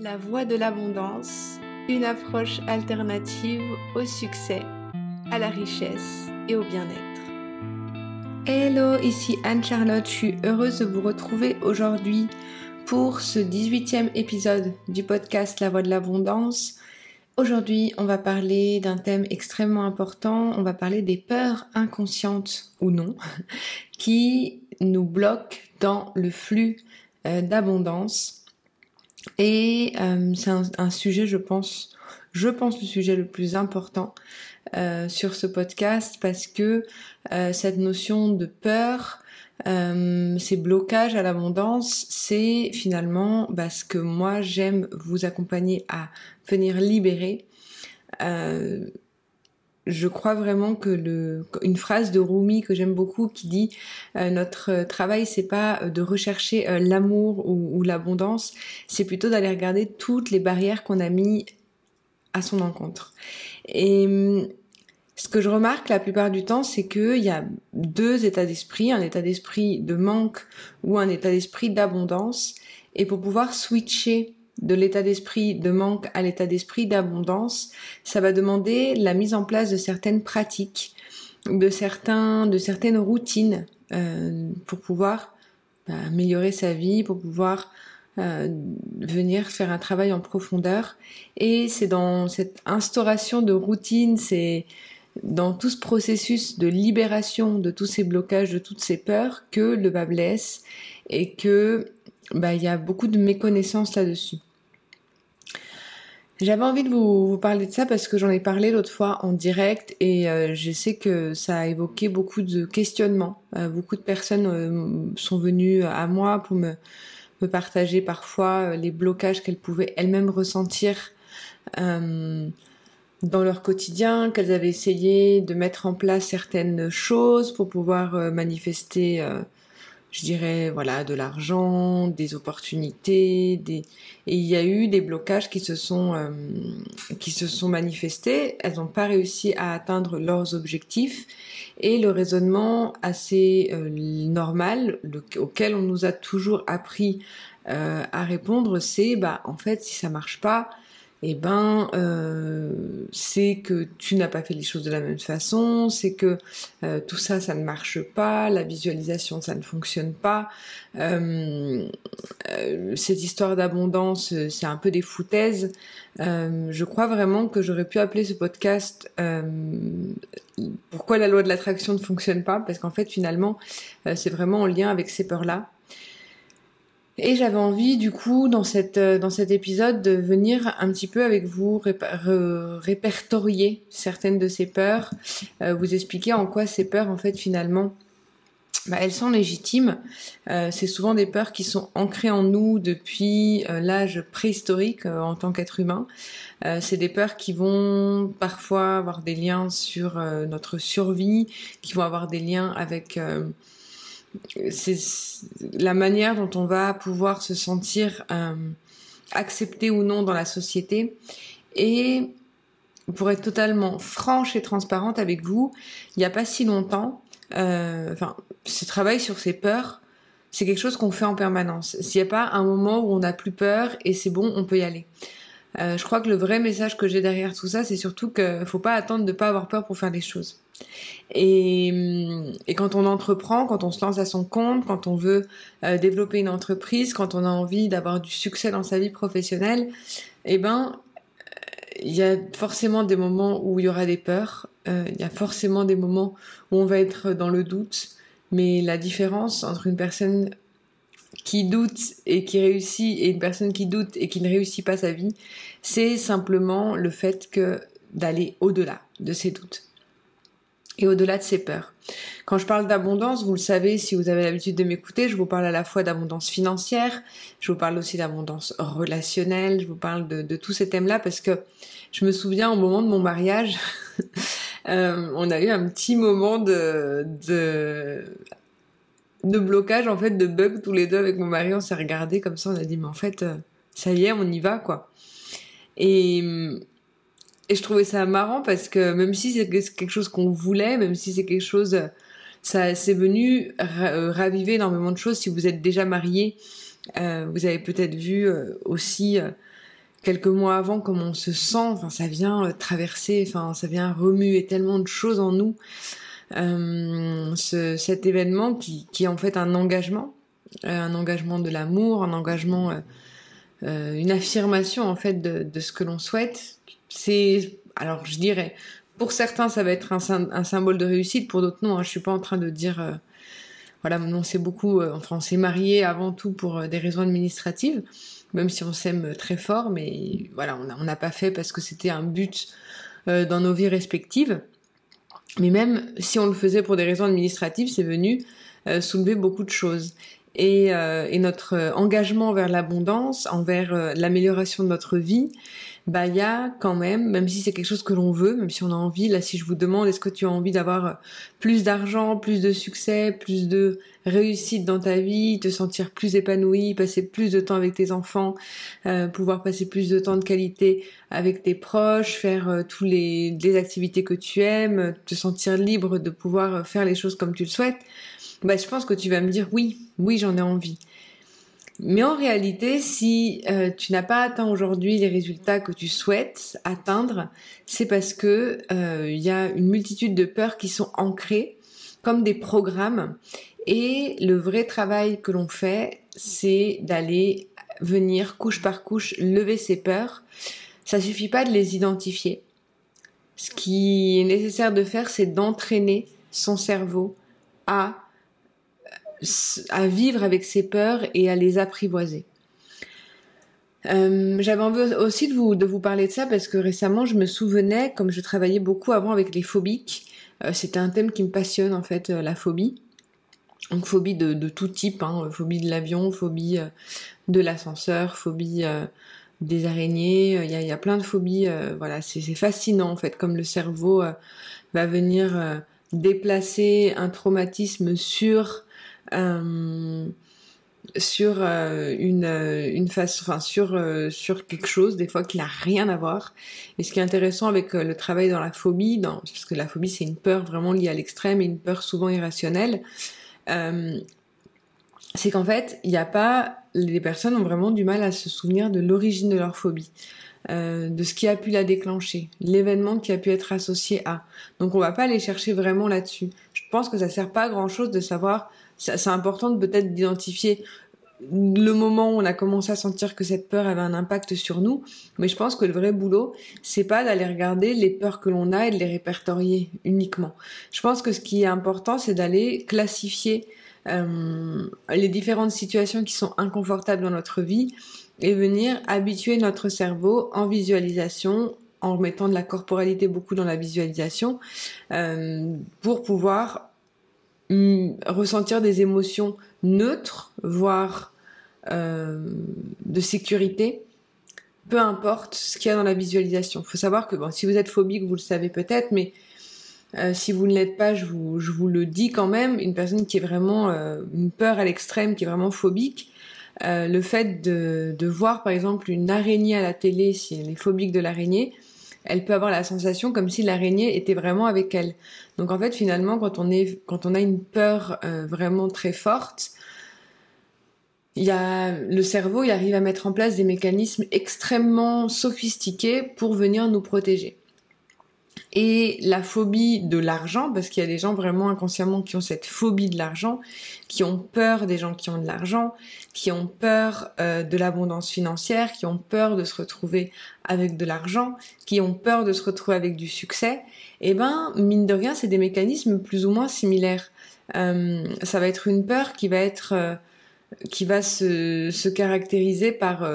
La voie de l'abondance, une approche alternative au succès, à la richesse et au bien-être. Hello, ici Anne-Charlotte, je suis heureuse de vous retrouver aujourd'hui pour ce 18e épisode du podcast La voie de l'abondance. Aujourd'hui, on va parler d'un thème extrêmement important, on va parler des peurs inconscientes ou non qui nous bloquent dans le flux euh, d'abondance et euh, c'est un, sujet, je pense, je pense le sujet le plus important euh, sur ce podcast parce que euh, cette notion de peur, ces blocages à l'abondance, c'est finalement bah, ce que moi j'aime vous accompagner à venir libérer je crois vraiment que le, une phrase de Rumi que j'aime beaucoup qui dit euh, notre travail c'est pas euh, de rechercher euh, l'amour ou, l'abondance, c'est plutôt d'aller regarder toutes les barrières qu'on a mis à son encontre. Et ce que je remarque la plupart du temps, c'est qu'il y a deux états d'esprit, un état d'esprit de manque ou un état d'esprit d'abondance. Et pour pouvoir switcher de l'état d'esprit de manque à l'état d'esprit d'abondance, ça va demander la mise en place de certaines pratiques, de certains, de certaines routines euh, pour pouvoir bah, améliorer sa vie, pour pouvoir euh, venir faire un travail en profondeur. Et c'est dans cette instauration de routine, c'est dans tout ce processus de libération de tous ces blocages, de toutes ces peurs que le bas blesse et que bah, il y a beaucoup de méconnaissance là-dessus. J'avais envie de vous, parler de ça parce que j'en ai parlé l'autre fois en direct et euh, je sais que ça a évoqué beaucoup de questionnements. Euh, beaucoup de personnes euh, sont venues à moi pour me, me partager parfois les blocages qu'elles pouvaient elles-mêmes ressentir dans leur quotidien, qu'elles avaient essayé de mettre en place certaines choses pour pouvoir manifester je dirais voilà de l'argent, des opportunités, des et il y a eu des blocages qui se sont euh, qui se sont manifestés. Elles n'ont pas réussi à atteindre leurs objectifs et le raisonnement assez euh, normal auquel on nous a toujours appris euh, à répondre, c'est bah en fait si ça marche pas, eh ben euh, c'est que tu n'as pas fait les choses de la même façon, c'est que euh, tout ça ça ne marche pas, la visualisation ça ne fonctionne pas, euh, cette histoire d'abondance c'est un peu des foutaises. je crois vraiment que j'aurais pu appeler ce podcast pourquoi la loi de l'attraction ne fonctionne pas? Parce qu'en fait finalement c'est vraiment en lien avec ces peurs là. Et j'avais envie, du coup, dans, cette, euh, dans cet épisode, de venir un petit peu avec vous répertorier certaines de ces peurs, euh, vous expliquer en quoi ces peurs, en fait, finalement, bah, elles sont légitimes. Euh, c'est souvent des peurs qui sont ancrées en nous depuis l'âge préhistorique en tant qu'être humain. c'est des peurs qui vont parfois avoir des liens sur notre survie, qui vont avoir des liens avec c'est la manière dont on va pouvoir se sentir euh, accepté ou non dans la société. Et pour être totalement franche et transparente avec vous, il n'y a pas si longtemps, euh, ce travail sur ses peurs, c'est quelque chose qu'on fait en permanence. S'il n'y a pas un moment où on n'a plus peur et c'est bon, on peut y aller. Euh, je crois que le vrai message que j'ai derrière tout ça, c'est surtout qu'il ne faut pas attendre de ne pas avoir peur pour faire des choses. Et, et, quand on entreprend, quand on se lance à son compte, quand on veut euh, développer une entreprise, quand on a envie d'avoir du succès dans sa vie professionnelle, eh ben, il y a forcément des moments où il y aura des peurs, euh, il y a forcément des moments où on va être dans le doute, mais la différence entre une personne qui doute et qui réussit et une personne qui doute et qui ne réussit pas sa vie, c'est simplement le fait que d'aller au-delà de ses doutes et au-delà de ses peurs. Quand je parle d'abondance, vous le savez, si vous avez l'habitude de m'écouter, je vous parle à la fois d'abondance financière, je vous parle aussi d'abondance relationnelle, je vous parle de, tous ces thèmes-là parce que je me souviens au moment de mon mariage, euh, on a eu un petit moment de, de de blocage en fait de bug tous les deux avec mon mari on s'est regardé comme ça on a dit mais en fait euh, ça y est on y va quoi et et je trouvais ça marrant parce que même si c'est quelque chose qu'on voulait, même si c'est quelque chose, ça c'est venu euh, raviver énormément de choses. Si vous êtes déjà marié, euh, vous avez peut-être vu aussi quelques mois avant comment on se sent. Enfin, ça vient traverser, enfin, ça vient remuer tellement de choses en nous. Ce, cet événement qui, qui, est en fait un engagement, un engagement de l'amour, un engagement, une affirmation en fait de, de ce que l'on souhaite. C'est, alors je dirais, pour certains, ça va être un, symbole de réussite, pour d'autres, non. Hein, je suis pas en train de dire, euh, voilà, non, c'est beaucoup, euh, enfin, on s'est marié avant tout pour euh, des raisons administratives, même si on s'aime très fort, mais voilà, on n'a pas fait parce que c'était un but dans nos vies respectives. Mais même si on le faisait pour des raisons administratives, c'est venu soulever beaucoup de choses. Et, et notre engagement vers l'abondance, envers l'amélioration de notre vie, bah il y a quand même, même si c'est quelque chose que l'on veut, même si on a envie, là si je vous demande est-ce que tu as envie d'avoir euh, plus d'argent, plus de succès, plus de réussite dans ta vie, te sentir plus épanoui, passer plus de temps avec tes enfants, euh, pouvoir passer plus de temps de qualité avec tes proches, faire euh, tous les, les activités que tu aimes, te sentir libre de pouvoir faire les choses comme tu le souhaites, bah je pense que tu vas me dire oui, oui j'en ai envie. Mais en réalité, si euh, tu n'as pas atteint aujourd'hui les résultats que tu souhaites atteindre, c'est parce que euh, il y a une multitude de peurs qui sont ancrées comme des programmes. Et le vrai travail que l'on fait, c'est d'aller venir couche par couche lever ces peurs. Ça suffit pas de les identifier. Ce qui est nécessaire de faire, c'est d'entraîner son cerveau à à vivre avec ses peurs et à les apprivoiser. Euh, J'avais envie aussi de vous, de vous parler de ça parce que récemment je me souvenais, comme je travaillais beaucoup avant avec les phobiques, euh, c'était un thème qui me passionne en fait, euh, la phobie. Donc phobie de, tout type, hein, phobie de l'avion, phobie de l'ascenseur, phobie des araignées, il y a, y, a, plein de phobies, voilà, c'est fascinant en fait, comme le cerveau va venir déplacer un traumatisme sur sur euh, une, euh, une face, enfin sur sur quelque chose des fois qui n'a rien à voir. Et ce qui est intéressant avec le travail dans la phobie, parce que la phobie c'est une peur vraiment liée à l'extrême et une peur souvent irrationnelle, c'est qu'en fait il n'y a pas les personnes ont vraiment du mal à se souvenir de l'origine de leur phobie. Euh, de ce qui a pu la déclencher, l'événement qui a pu être associé à. Donc on va pas aller chercher vraiment là-dessus. Je pense que ça sert pas à grand chose de savoir c'est important peut-être d'identifier le moment où on a commencé à sentir que cette peur avait un impact sur nous, mais je pense que le vrai boulot, c'est pas d'aller regarder les peurs que l'on a et de les répertorier uniquement. Je pense que ce qui est important, c'est d'aller classifier euh, les différentes situations qui sont inconfortables dans notre vie et venir habituer notre cerveau en visualisation, en mettant de la corporalité beaucoup dans la visualisation, euh, pour pouvoir Mm, ressentir des émotions neutres, voire euh, de sécurité, peu importe ce qu'il y a dans la visualisation. Il faut savoir que bon, si vous êtes phobique, vous le savez peut-être, mais euh, si vous ne l'êtes pas, je vous, je vous le dis quand même, une personne qui est vraiment euh, une peur à l'extrême, qui est vraiment phobique, euh, le fait de, de voir par exemple une araignée à la télé, si elle est phobique de l'araignée, elle peut avoir la sensation comme si l'araignée était vraiment avec elle. Donc en fait, finalement, quand on, a une peur euh, vraiment très forte, y a le cerveau, il arrive à mettre en place des mécanismes extrêmement sophistiqués pour venir nous protéger et la phobie de l'argent, parce qu'il y a des gens vraiment inconsciemment qui ont cette phobie de l'argent, qui ont peur des gens qui ont de l'argent, qui ont peur euh, de l'abondance financière, qui ont peur de se retrouver avec de l'argent, qui ont peur de se retrouver avec du succès, et eh ben mine de rien, c'est des mécanismes plus ou moins similaires. Euh, ça va être une peur qui va être euh, qui va se, se caractériser par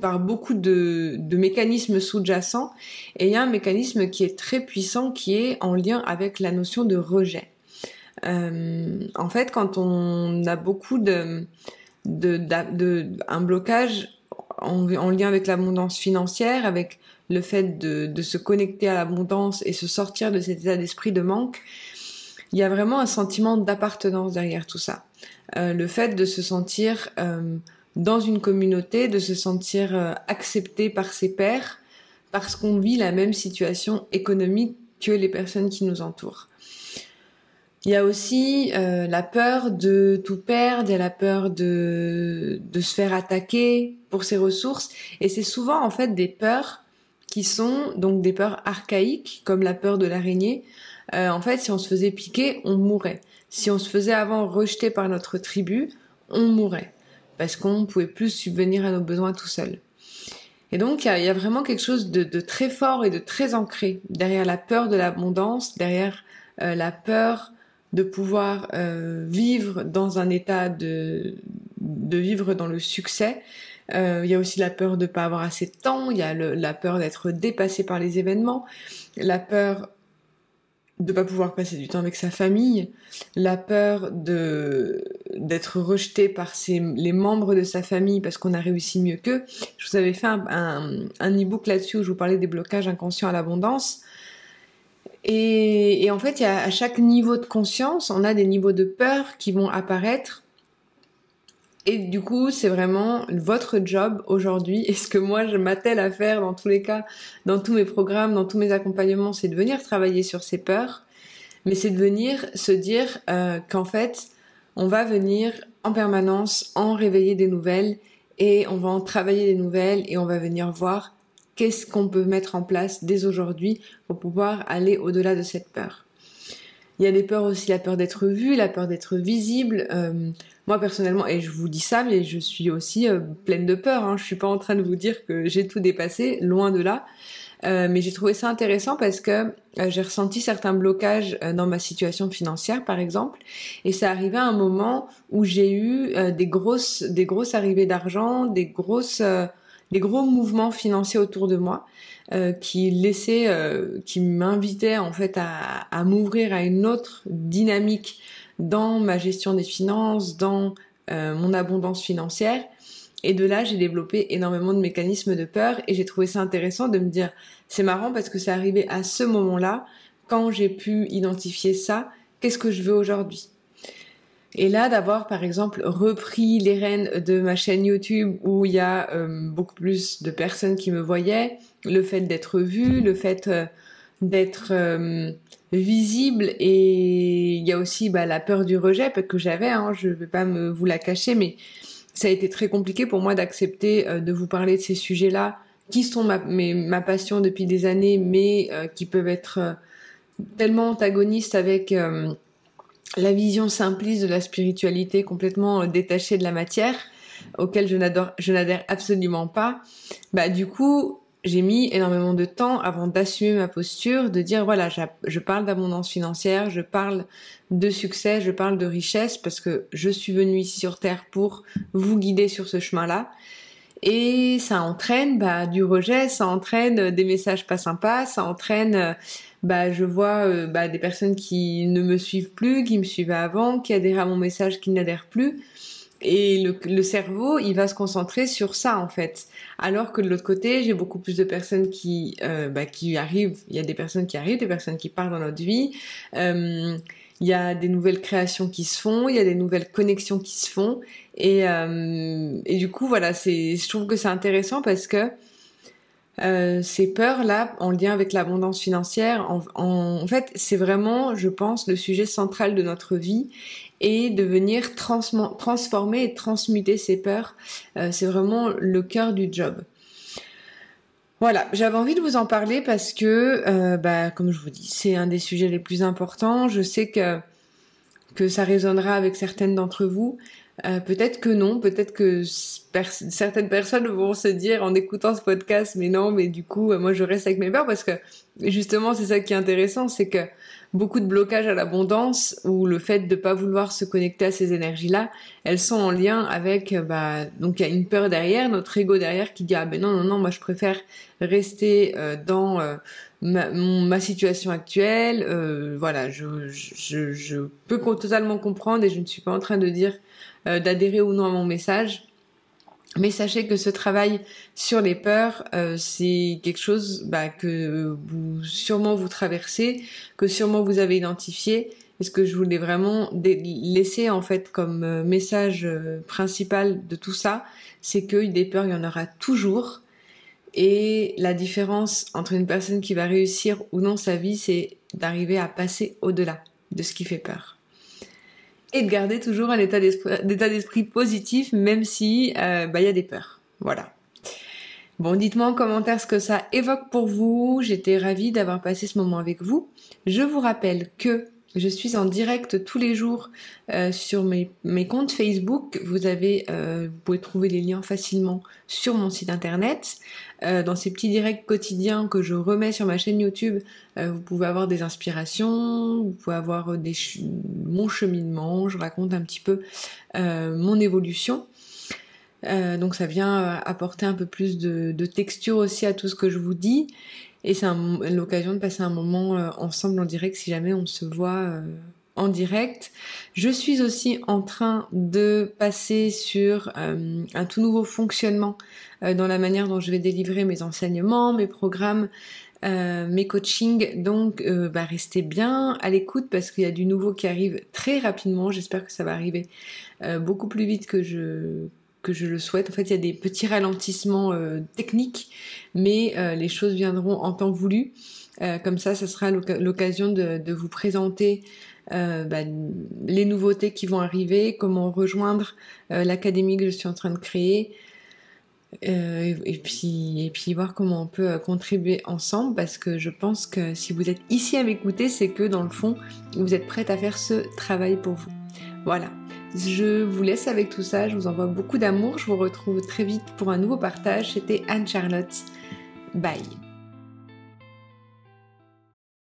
par beaucoup de, de mécanismes sous-jacents. Et il y a un mécanisme qui est très puissant qui est en lien avec la notion de rejet. Euh, en fait, quand on a beaucoup de, de, de, un blocage en, en lien avec l'abondance financière, avec le fait de, de se connecter à l'abondance et se sortir de cet état d'esprit de manque, il y a vraiment un sentiment d'appartenance derrière tout ça. Euh, le fait de se sentir euh, dans une communauté, de se sentir euh, accepté par ses pairs, parce qu'on vit la même situation économique que les personnes qui nous entourent. Il y a aussi euh, la peur de tout perdre, il y a la peur de, se faire attaquer pour ses ressources. Et c'est souvent en fait des peurs qui sont donc des peurs archaïques, comme la peur de l'araignée. Euh, en fait, si on se faisait piquer, on mourrait. Si on se faisait avant rejeter par notre tribu, on mourrait. Parce qu'on ne pouvait plus subvenir à nos besoins tout seul. Et donc, il y, a vraiment quelque chose de, très fort et de très ancré derrière la peur de l'abondance, derrière euh, la peur de pouvoir euh, vivre dans un état de, vivre dans le succès. Euh, il y a aussi la peur de ne pas avoir assez de temps, il y a la peur d'être dépassé par les événements, la peur de pas pouvoir passer du temps avec sa famille, la peur de d'être rejeté par les membres de sa famille parce qu'on a réussi mieux qu'eux. Je vous avais fait un, un, e-book là-dessus où je vous parlais des blocages inconscients à l'abondance. Et, en fait, à chaque niveau de conscience, on a des niveaux de peur qui vont apparaître. Et du coup, c'est vraiment votre job aujourd'hui. Et ce que moi, je m'attelle à faire dans tous les cas, dans tous mes programmes, dans tous mes accompagnements, c'est de venir travailler sur ces peurs. Mais c'est de venir se dire euh, qu'en fait, on va venir en permanence en réveiller des nouvelles et on va en travailler des nouvelles et on va venir voir qu'est-ce qu'on peut mettre en place dès aujourd'hui pour pouvoir aller au-delà de cette peur. Il y a des peurs aussi, la peur d'être vu, la peur d'être visible. Euh, moi personnellement, et je vous dis ça, mais je suis aussi euh, pleine de peur. Hein. Je suis pas en train de vous dire que j'ai tout dépassé, loin de là. Euh, mais j'ai trouvé ça intéressant parce que euh, j'ai ressenti certains blocages euh, dans ma situation financière, par exemple, et ça arrivait à un moment où j'ai eu des grosses, des grosses arrivées d'argent, des grosses des gros mouvements financiers autour de moi qui laissaient, qui m'invitaient en fait à, à m'ouvrir à une autre dynamique dans ma gestion des finances, dans mon abondance financière. Et de là, j'ai développé énormément de mécanismes de peur et j'ai trouvé ça intéressant de me dire, c'est marrant parce que c'est arrivé à ce moment-là, quand j'ai pu identifier ça, qu'est-ce que je veux aujourd'hui? Et là, d'avoir par exemple repris les rênes de ma chaîne YouTube où il y a euh, beaucoup plus de personnes qui me voyaient, le fait d'être vu, le fait euh, d'être euh, visible et il y a aussi bah, la peur du rejet que j'avais, hein, je vais pas me vous la cacher, mais ça a été très compliqué pour moi d'accepter de vous parler de ces sujets-là qui sont ma, passion depuis des années, mais qui peuvent être tellement antagonistes avec la vision simpliste de la spiritualité complètement euh, détachée de la matière, auquel je je n'adhère absolument pas, bah du coup j'ai mis énormément de temps avant d'assumer ma posture, de dire voilà, je parle d'abondance financière, je parle de succès, je parle de richesse parce que je suis venue ici sur Terre pour vous guider sur ce chemin-là. Et ça entraîne bah, du rejet, ça entraîne des messages pas sympas, ça entraîne euh, bah je vois euh, bah, des personnes qui ne me suivent plus, qui me suivaient avant, qui adhèrent à mon message, qui n'adhèrent plus. Et le, le, cerveau, il va se concentrer sur ça en fait. Alors que de l'autre côté, j'ai beaucoup plus de personnes qui, euh, bah, qui arrivent. Il y a des personnes qui arrivent, des personnes qui parlent dans notre vie. Euh, il y a des nouvelles créations qui se font, il y a des nouvelles connexions qui se font. Et, euh, et du coup, voilà, c'est, je trouve que c'est intéressant parce que euh, ces peurs-là, en lien avec l'abondance financière, en, en, fait, c'est vraiment, je pense, le sujet central de notre vie et de venir transformer et transmuter ces peurs. Euh, c'est vraiment le cœur du job. Voilà, j'avais envie de vous en parler parce que, euh, bah, comme je vous dis, c'est un des sujets les plus importants. Je sais que que ça résonnera avec certaines d'entre vous. Euh, peut-être que non, peut-être que certaines personnes vont se dire en écoutant ce podcast, mais non, mais du coup, moi je reste avec mes peurs parce que justement c'est ça qui est intéressant, c'est que beaucoup de blocages à l'abondance ou le fait de pas vouloir se connecter à ces énergies-là, elles sont en lien avec, bah, donc il y a une peur derrière, notre ego derrière qui dit ah ben non non non, moi je préfère rester euh, dans euh, ma, ma, situation actuelle, euh, voilà, je, je, je peux totalement comprendre et je ne suis pas en train de dire euh, d'adhérer ou non à mon message. Mais sachez que ce travail sur les peurs, euh, c'est quelque chose bah, que vous sûrement vous traversez, que sûrement vous avez identifié. Et ce que je voulais vraiment laisser en fait comme euh, message principal de tout ça, c'est que des peurs, il y en aura toujours. Et la différence entre une personne qui va réussir ou non sa vie, c'est d'arriver à passer au-delà de ce qui fait peur. Et de garder toujours un état d'esprit positif, même si euh, bah, il y a des peurs. Voilà. Bon, dites-moi en commentaire ce que ça évoque pour vous. J'étais ravie d'avoir passé ce moment avec vous. Je vous rappelle que je suis en direct tous les jours euh, sur mes, comptes Facebook. Vous avez, euh, pouvez trouver les liens facilement sur mon site internet. Euh, dans ces petits directs quotidiens que je remets sur ma chaîne YouTube, vous pouvez avoir des inspirations, vous pouvez avoir mon cheminement. Je raconte un petit peu mon évolution. donc ça vient apporter un peu plus de texture aussi à tout ce que je vous dis. Et c'est l'occasion de passer un moment euh, ensemble en direct si jamais on se voit euh, en direct. Je suis aussi en train de passer sur euh, un tout nouveau fonctionnement dans la manière dont je vais délivrer mes enseignements, mes programmes, mes coachings. Donc, bah, restez bien à l'écoute parce qu'il y a du nouveau qui arrive très rapidement. J'espère que ça va arriver beaucoup plus vite que je que je le souhaite. En fait, il y a des petits ralentissements euh, techniques, mais euh, les choses viendront en temps voulu. Euh, comme ça, ce sera l'occasion de, vous présenter bah, les nouveautés qui vont arriver, comment rejoindre l'académie que je suis en train de créer. et, puis, et puis voir comment on peut contribuer ensemble parce que je pense que si vous êtes ici à m'écouter, c'est que dans le fond, vous êtes prête à faire ce travail pour vous. Voilà. Je vous laisse avec tout ça, je vous envoie beaucoup d'amour, je vous retrouve très vite pour un nouveau partage. C'était Anne-Charlotte. Bye